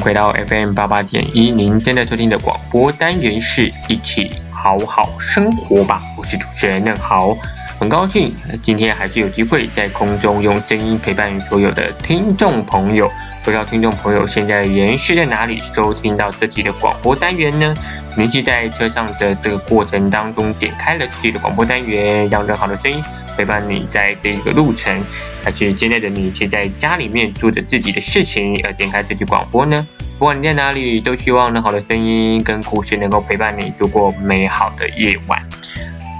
回到 FM 八八点一，您正在收听的广播单元是一起好好生活吧，我是主持人任豪，很高兴今天还是有机会在空中用声音陪伴所有的听众朋友。不知道听众朋友现在人是在哪里收听到这集的广播单元呢？您是在车上的这个过程当中点开了自己的广播单元，让任豪的声音陪伴你在这一个路程，还是现在的你是在家里面做着自己的事情而点开这句广播呢？不管你在哪里，都希望能好的声音跟故事能够陪伴你度过美好的夜晚。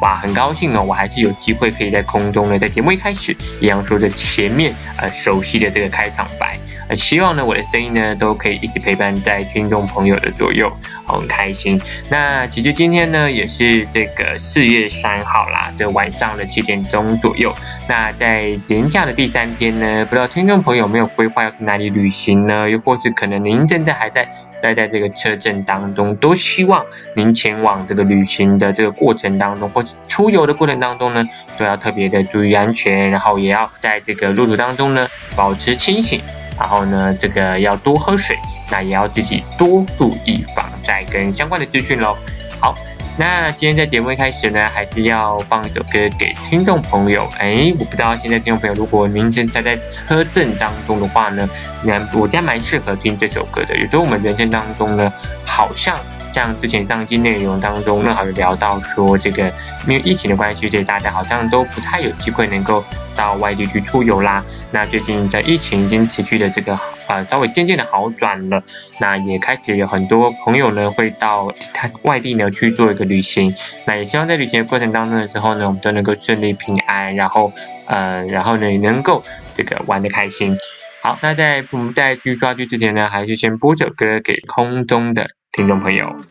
哇，很高兴哦，我还是有机会可以在空中呢，在节目一开始一样说着前面呃熟悉的这个开场白。希望呢，我的声音呢都可以一直陪伴在听众朋友的左右，很开心。那其实今天呢也是这个四月三号啦，的晚上的七点钟左右。那在年假的第三天呢，不知道听众朋友有没有规划要去哪里旅行呢？又或是可能您正在还在待在这个车阵当中，都希望您前往这个旅行的这个过程当中，或是出游的过程当中呢，都要特别的注意安全，然后也要在这个路途当中呢保持清醒。然后呢，这个要多喝水，那也要自己多注意防晒跟相关的资讯喽。好，那今天在节目一开始呢，还是要放一首歌给听众朋友。哎，我不知道现在听众朋友，如果您正在在车震当中的话呢，那我家蛮适合听这首歌的。有时候我们人生当中呢，好像。像之前上期内容当中，正好有聊到说，这个因为疫情的关系，所以大家好像都不太有机会能够到外地去出游啦。那最近在疫情已经持续的这个呃稍微渐渐的好转了，那也开始有很多朋友呢会到他外地呢去做一个旅行。那也希望在旅行的过程当中的时候呢，我们都能够顺利平安，然后呃然后呢也能够这个玩的开心。好，那在我们在去抓剧之前呢，还是先播首歌给空中的。听众朋友。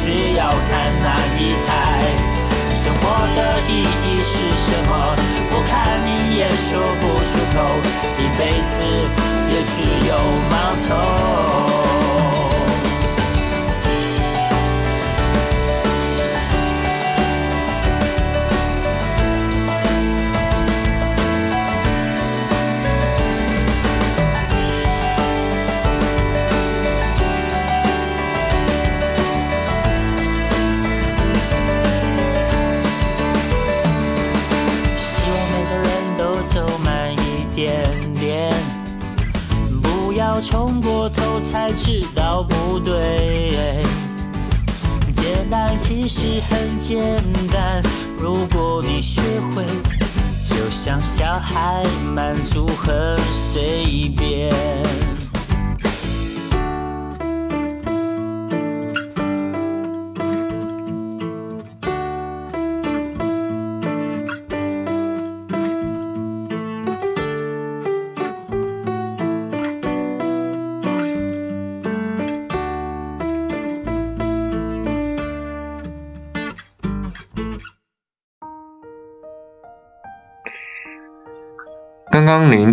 是要看那一。冲过头才知道不对。简单其实很简单如果你学会就像小孩满足很随便。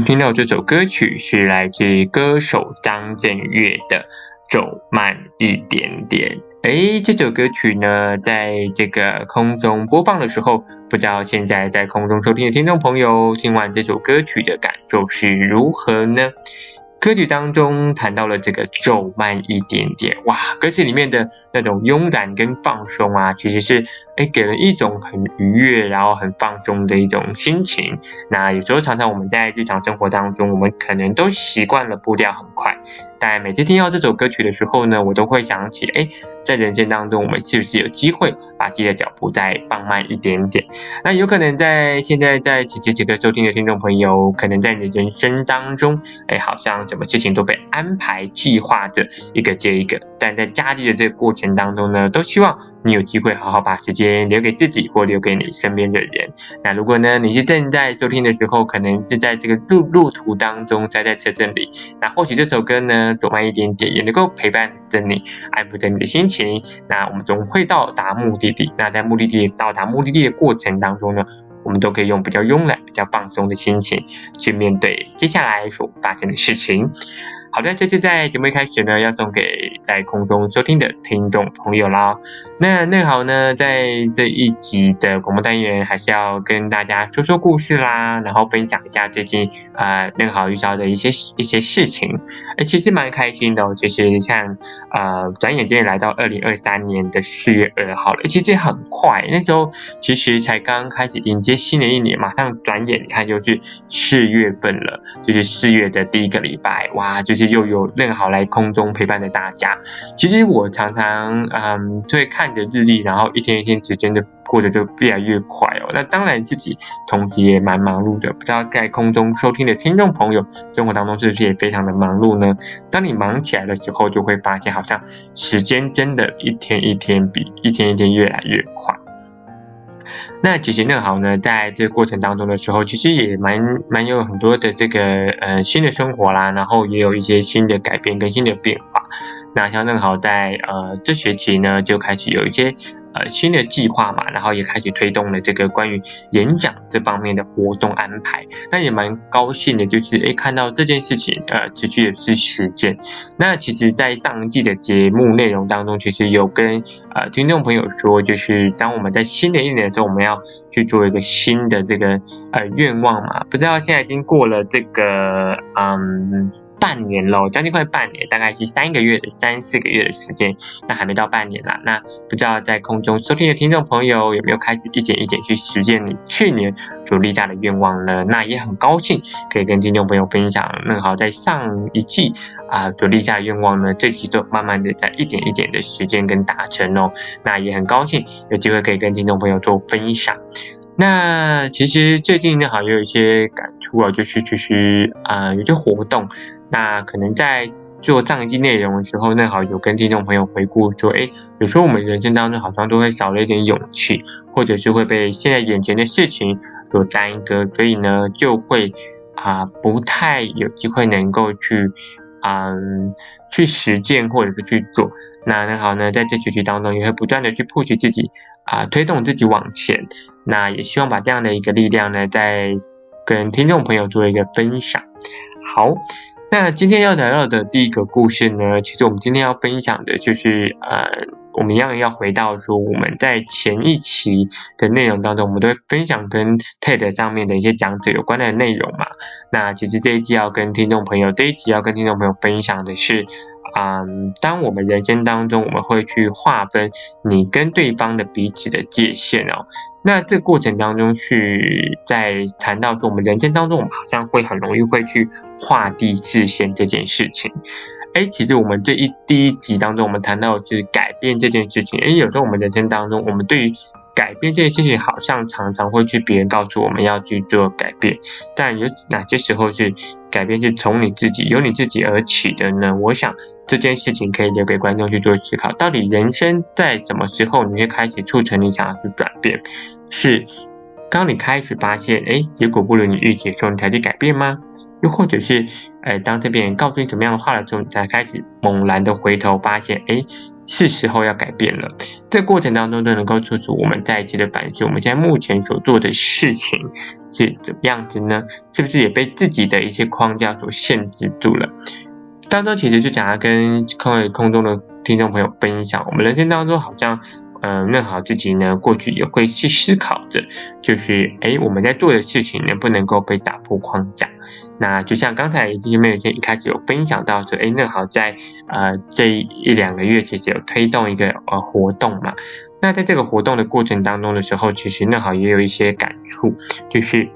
听到这首歌曲是来自歌手张震岳的《走慢一点点》。诶，这首歌曲呢，在这个空中播放的时候，不知道现在在空中收听的听众朋友，听完这首歌曲的感受是如何呢？歌曲当中谈到了这个走慢一点点，哇，歌词里面的那种慵懒跟放松啊，其实是诶给人一种很愉悦，然后很放松的一种心情。那有时候常常我们在日常生活当中，我们可能都习惯了步调很快。但每次听到这首歌曲的时候呢，我都会想起，哎，在人生当中，我们是不是有机会把自己的脚步再放慢一点点？那有可能在现在在此时此刻收听的听众朋友，可能在你的人生当中，哎，好像什么事情都被安排计划着一个接一个，但在假日的这个过程当中呢，都希望你有机会好好把时间留给自己或留给你身边的人。那如果呢，你是正在收听的时候，可能是在这个路路途当中，塞在车阵里，那或许这首歌呢，走慢一点点，也能够陪伴着你，安抚着你的心情。那我们总会到达目的地。那在目的地到达目的地的过程当中呢，我们都可以用比较慵懒、比较放松的心情去面对接下来所发生的事情。好的，这次在节目一开始呢，要送给在空中收听的听众朋友啦。那那好呢，在这一集的广播单元，还是要跟大家说说故事啦，然后分享一下最近呃那好遇到的一些一些事情。哎，其实蛮开心的哦，就是像呃转眼间来到二零二三年的四月二号了，其实很快，那时候其实才刚开始迎接新的一年，马上转眼你看就是四月份了，就是四月的第一个礼拜，哇，就是。又有任好来空中陪伴着大家。其实我常常嗯，就会看着日历，然后一天一天时间就过得就越来越快哦。那当然自己同时也蛮忙碌的。不知道在空中收听的听众朋友，生活当中是不是也非常的忙碌呢？当你忙起来的时候，就会发现好像时间真的一天一天比一天一天越来越快。那其实正好呢，在这个过程当中的时候，其实也蛮蛮有很多的这个呃新的生活啦，然后也有一些新的改变跟新的变化。那像正好在呃这学期呢，就开始有一些。呃，新的计划嘛，然后也开始推动了这个关于演讲这方面的活动安排。那也蛮高兴的，就是诶看到这件事情呃持续的是实践。那其实，在上一季的节目内容当中，其实有跟呃听众朋友说，就是当我们在新的一年的时候，我们要去做一个新的这个呃愿望嘛。不知道现在已经过了这个嗯。半年喽，将近快半年，大概是三个月的三四个月的时间，那还没到半年啦。那不知道在空中收听的听众朋友有没有开始一点一点去实践你去年所立下的愿望呢？那也很高兴可以跟听众朋友分享，那好在上一季啊所立下的愿望呢，这期都慢慢的在一点一点的实践跟达成哦。那也很高兴有机会可以跟听众朋友做分享。那其实最近呢，好也有一些感触啊，就是其实啊有些活动。那可能在做上一季内容的时候，正好有跟听众朋友回顾说，诶，有时候我们人生当中好像都会少了一点勇气，或者是会被现在眼前的事情所耽搁，所以呢，就会啊、不太有机会能够去嗯去实践或者是去做。那正好呢，在这学期当中也会不断的去 push 自己啊、推动自己往前。那也希望把这样的一个力量呢，再跟听众朋友做一个分享。好。那今天要聊到的第一个故事呢，其实我们今天要分享的就是，呃，我们一样要回到说我们在前一期的内容当中，我们都会分享跟 TED 上面的一些讲者有关的内容嘛。那其实这一季要跟听众朋友，这一集要跟听众朋友分享的是，嗯，当我们人生当中，我们会去划分你跟对方的彼此的界限哦。那这过程当中是在谈到说，我们人生当中，我们好像会很容易会去画地自限这件事情。哎，其实我们这一第一集当中，我们谈到的是改变这件事情。哎，有时候我们人生当中，我们对于改变这件事情，好像常常会去别人告诉我们要去做改变，但有哪些时候是改变是从你自己由你自己而起的呢？我想这件事情可以留给观众去做思考。到底人生在什么时候你会开始促成你想要去转变？是当你开始发现，哎，结果不如你预期的时候，你才去改变吗？又或者是，呃，当这边人告诉你怎么样的话的时候，你才开始猛然的回头发现，哎。是时候要改变了。这过程当中都能够促使我们再一次的反思，我们现在目前所做的事情是怎么样子呢？是不是也被自己的一些框架所限制住了？当中其实就想要跟各位空中的听众朋友分享，我们人生当中好像。嗯，那好，自己呢，过去也会去思考着，就是，诶，我们在做的事情能不能够被打破框架？那就像刚才弟兄妹先一开始有分享到说，诶，那好在呃这一两个月其实有推动一个呃活动嘛。那在这个活动的过程当中的时候，其实那好也有一些感触，就是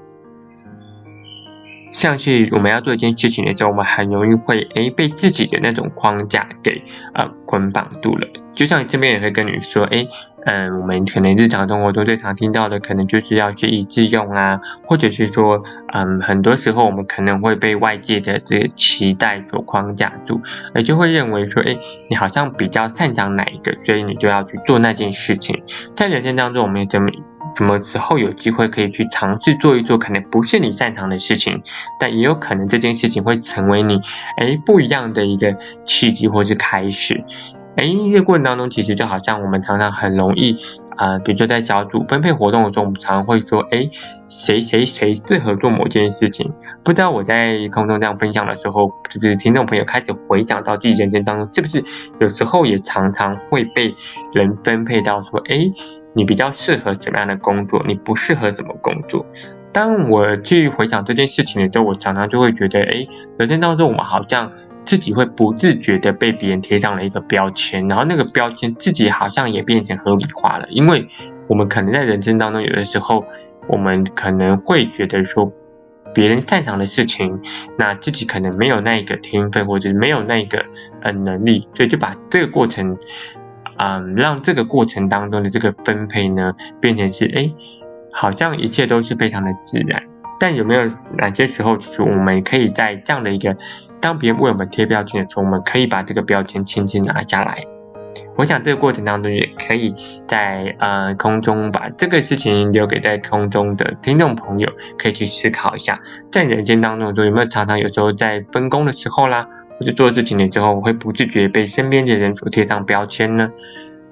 像是我们要做一件事情的时候，我们很容易会诶被自己的那种框架给呃捆绑住了。就像这边也会跟你说，哎，嗯，我们可能日常生活中最常听到的，可能就是要学以致用啊，或者是说，嗯，很多时候我们可能会被外界的这个期待所框架住，而就会认为说，哎，你好像比较擅长哪一个，所以你就要去做那件事情。在人生当中，我们怎么什么时候有机会可以去尝试做一做，可能不是你擅长的事情，但也有可能这件事情会成为你，哎，不一样的一个契机或是开始。哎，这个过程当中，其实就好像我们常常很容易啊、比如说在小组分配活动的时候，我们常常会说，哎，谁谁谁适合做某件事情。不知道我在空中这样分享的时候，就是听众朋友开始回想到自己人生当中，是不是有时候也常常会被人分配到说，哎，你比较适合什么样的工作，你不适合什么工作。当我去回想这件事情的时候，我常常就会觉得，哎，人生当中我们好像。自己会不自觉的被别人贴上了一个标签，然后那个标签自己好像也变成合理化了，因为我们可能在人生当中有的时候，我们可能会觉得说别人擅长的事情，那自己可能没有那个天分或者是没有那个呃能力，所以就把这个过程，嗯，让这个过程当中的这个分配呢变成是哎，好像一切都是非常的自然，但有没有哪些时候就是我们可以在这样的一个当别人为我们贴标签的时候，我们可以把这个标签轻轻拿下来。我想这个过程当中，也可以在呃空中把这个事情留给在空中的听众朋友，可以去思考一下，在人间当中，有没有常常有时候在分工的时候啦，或者做事情的时候，会不自觉被身边的人所贴上标签呢？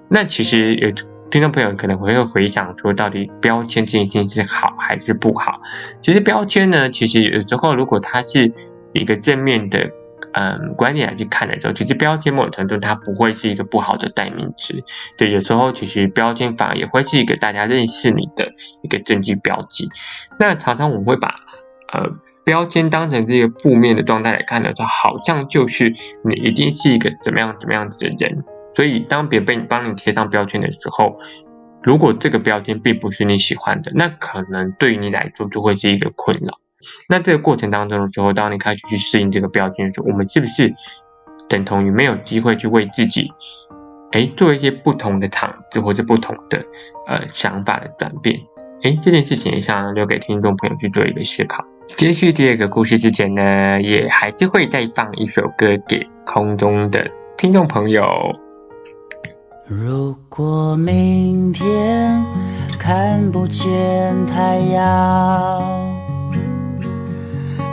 那其实有听众朋友可能会回想说，到底标签这件事情是好还是不好？其实标签呢，其实有时候如果它是一个正面的嗯观点来去看的时候，其实标签某种程度它不会是一个不好的代名词。对，有时候其实标签反而也会是一个大家认识你的一个证据标记。那常常我们会把呃标签当成是一个负面的状态来看的时候，好像就是你一定是一个怎么样怎么样子的人。所以当别人帮你贴上标签的时候，如果这个标签并不是你喜欢的，那可能对于你来说就会是一个困扰。那这个过程当中的时候，当你开始去适应这个标签的时候，我们是不是等同于没有机会去为自己，哎，做一些不同的尝试或者不同的呃想法的转变？哎，这件事情也想留给听众朋友去做一个思考。接续第二个故事之前呢，也还是会再放一首歌给空中的听众朋友。如果明天看不见太阳。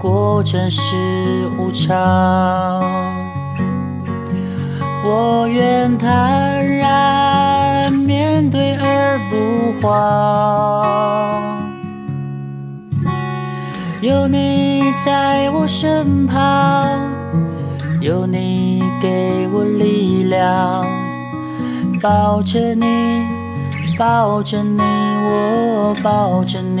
过程是无常，我愿坦然面对而不慌。有你在我身旁，有你给我力量，抱着你，抱着你，我抱着，你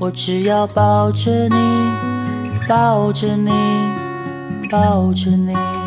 我只要抱着你，抱着你，抱着你。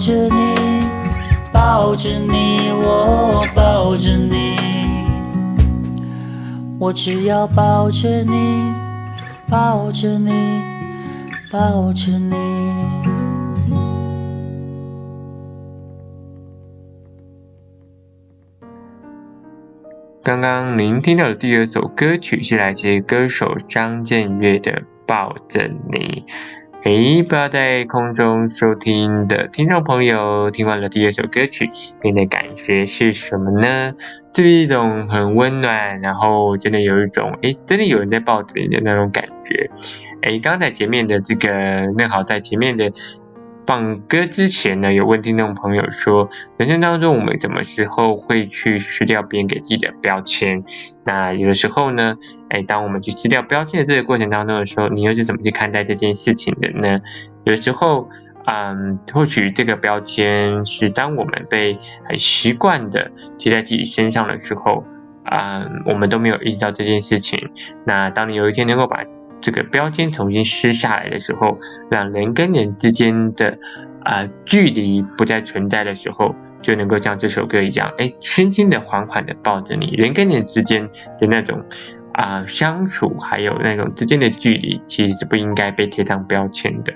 着你，抱着你，我抱着你，我只要抱着你，抱着你，抱着你。刚刚您听到的第二首歌曲是来自歌手张震岳的《抱着你》。诶，不知道在空中收听的听众朋友，听完了第二首歌曲，你的感觉是什么呢？是一种很温暖，然后真的有一种诶，真的有人在抱着你的那种感觉。诶，刚才前面的这个，那好，在前面的。放歌之前呢，有问听众朋友说，人生当中我们什么时候会去撕掉别人给自己的标签？那有的时候呢，哎，当我们去撕掉标签的这个过程当中的时候，你又是怎么去看待这件事情的呢？有的时候，嗯，或许这个标签是当我们被很习惯的贴在自己身上的时候，嗯，我们都没有意识到这件事情。那当你有一天能够把这个标签重新撕下来的时候，让人跟人之间的啊、距离不再存在的时候，就能够像这首歌一样，哎，轻轻的、缓缓的抱着你，人跟人之间的那种啊、相处，还有那种之间的距离，其实是不应该被贴上标签的。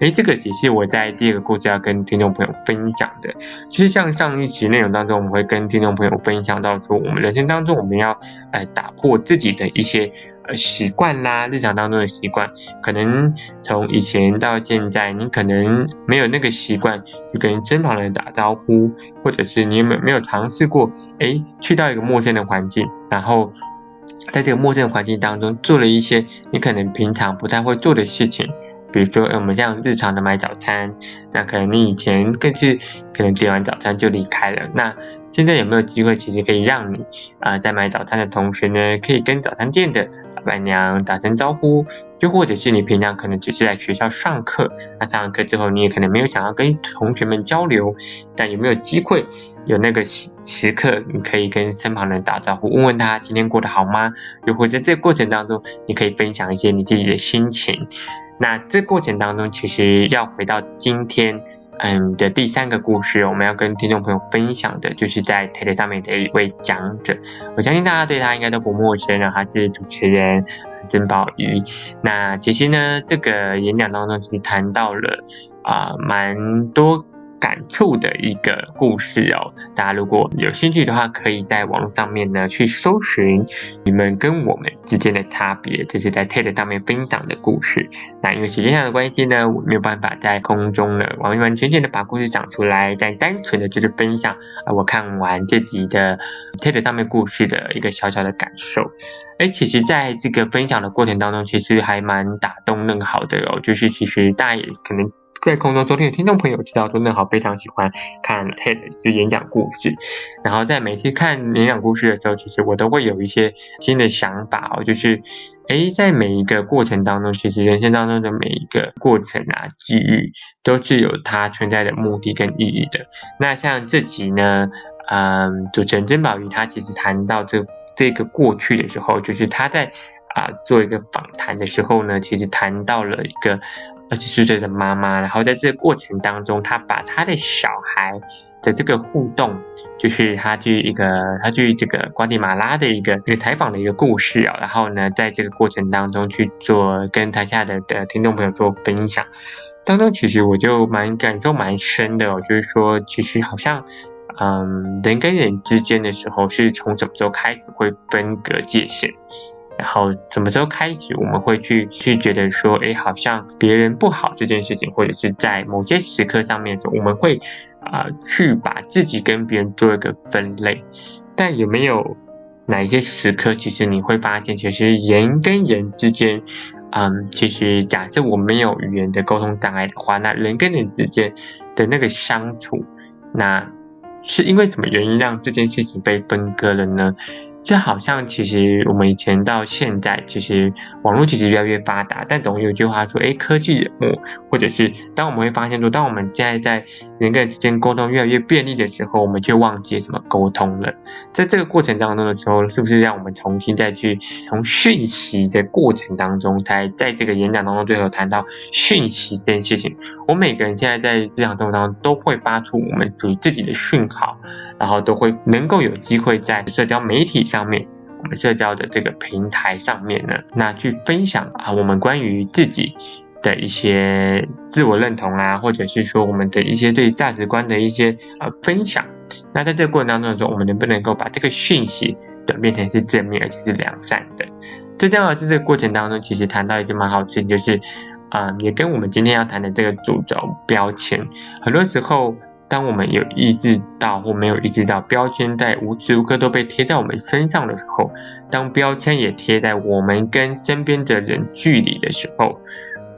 哎，这个也是我在第二个故事要跟听众朋友分享的，就是像上一期内容当中，我们会跟听众朋友分享到说，我们人生当中我们要呃打破自己的一些。呃，习惯啦，日常当中的习惯，可能从以前到现在，你可能没有那个习惯，去跟身旁人打招呼，或者是你有没有没有尝试过，诶，去到一个陌生的环境，然后在这个陌生的环境当中做了一些你可能平常不太会做的事情，比如说，诶，我们像日常的买早餐，那可能你以前更是可能点完早餐就离开了，那。现在有没有机会，其实可以让你啊、在买早餐的同时呢，可以跟早餐店的老板娘打声招呼，又或者是你平常可能只是在学校上课，那上完课之后你也可能没有想要跟同学们交流，但有没有机会有那个时刻，你可以跟身旁人打招呼，问问他今天过得好吗？又或者这过程当中，你可以分享一些你自己的心情。那这过程当中，其实要回到今天。嗯的第三个故事，我们要跟听众朋友分享的，就是在 TED 上面的一位讲者，我相信大家对他应该都不陌生了，他是主持人珍宝鱼。那其实呢，这个演讲当中其实谈到了啊、蛮多。感触的一个故事哦，大家如果有兴趣的话，可以在网络上面呢去搜寻你们跟我们之间的差别，这是在 TED 上面分享的故事。那因为时间上的关系呢，我没有办法在空中呢完完全全的把故事讲出来，但单纯的就是分享啊，我看完这集的 TED 上面故事的一个小小的感受。哎，其实在这个分享的过程当中，其实还蛮打动人好的哦，就是其实大家也可能。在空中收听的听众朋友知道，说嫩豪非常喜欢看 TED 就演讲故事，然后在每次看演讲故事的时候，其实我都会有一些新的想法哦，就是诶，在每一个过程当中，其实人生当中的每一个过程啊，机遇都是有它存在的目的跟意义的。那像这集呢，嗯，主持人曾宝仪他其实谈到这这个过去的时候，就是他在啊做一个访谈的时候呢，其实谈到了一个。二十四岁的妈妈，然后在这个过程当中，她把她的小孩的这个互动，就是她去一个，她去这个瓜地马拉的一个一个采访的一个故事啊，然后呢，在这个过程当中去做跟台下的的听众朋友做分享，当中其实我就蛮感受蛮深的哦，就是说，其实好像，嗯，人跟人之间的时候，是从什么时候开始会分隔界限？然后什么时候开始，我们会去去觉得说，哎，好像别人不好这件事情，或者是在某些时刻上面，我们会啊、去把自己跟别人做一个分类。但有没有哪一些时刻，其实你会发现，其实人跟人之间，嗯，其实假设我没有语言的沟通障碍的话，那人跟人之间的那个相处，那是因为什么原因让这件事情被分割了呢？就好像其实我们以前到现在，其实网络其实越来越发达，但总有一句话说，哎，科技冷漠，或者是当我们会发现说，当我们现在在人跟人之间沟通越来越便利的时候，我们却忘记什么沟通了。在这个过程当中的时候，是不是让我们重新再去从讯息的过程当中，才在这个演讲当中最后谈到讯息这件事情？我每个人现在在日常生活当中都会发出我们属于自己的讯号。然后都会能够有机会在社交媒体上面，我们社交的这个平台上面呢，那去分享啊，我们关于自己的一些自我认同啊，或者是说我们的一些对价值观的一些呃分享。那在这个过程当中说，我们能不能够把这个讯息转变成是正面而且是良善的？最重要的是这个过程当中，其实谈到一件蛮好的事情，就是啊、也跟我们今天要谈的这个主轴标签，很多时候。当我们有意识到或没有意识到标签在无时无刻都被贴在我们身上的时候，当标签也贴在我们跟身边的人距离的时候，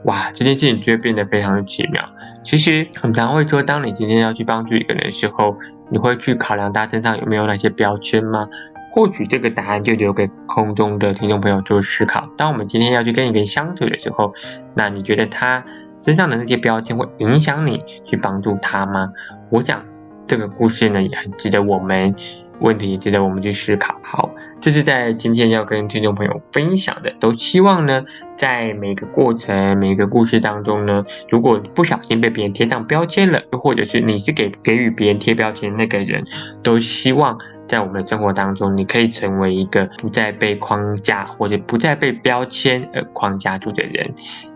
哇，这件事情就会变得非常的奇妙。其实我们常会说，当你今天要去帮助一个人的时候，你会去考量他身上有没有那些标签吗？或许这个答案就留给空中的听众朋友做思考。当我们今天要去跟一个人相处的时候，那你觉得他身上的那些标签会影响你去帮助他吗？我讲这个故事呢，也很值得我们问题，也值得我们去思考。好，这是在今天要跟听众朋友分享的。都希望呢，在每个过程、每个故事当中呢，如果不小心被别人贴上标签了，又或者是你是给给予别人贴标签的那个人，都希望在我们的生活当中，你可以成为一个不再被框架或者不再被标签而框架住的人。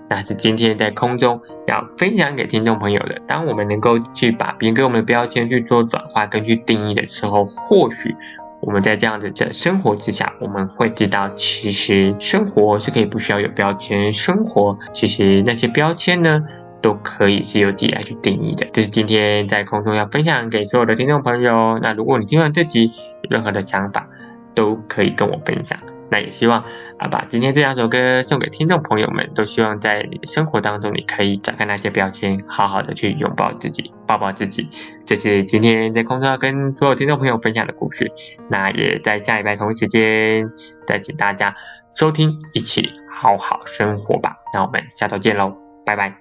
那是今天在空中要分享给听众朋友的。当我们能够去把别人给我们的标签去做转化跟去定义的时候，或许我们在这样子的生活之下，我们会知道，其实生活是可以不需要有标签，生活其实那些标签呢，都可以是由自己来去定义的。这是今天在空中要分享给所有的听众朋友。那如果你听完这集有任何的想法，都可以跟我分享。那也希望啊，把今天这两首歌送给听众朋友们，都希望在你的生活当中，你可以展开那些标签，好好的去拥抱自己，抱抱自己。这是今天在空中要跟所有听众朋友分享的故事。那也在下礼拜同一时间，再请大家收听，一起好好生活吧。那我们下周见喽，拜拜。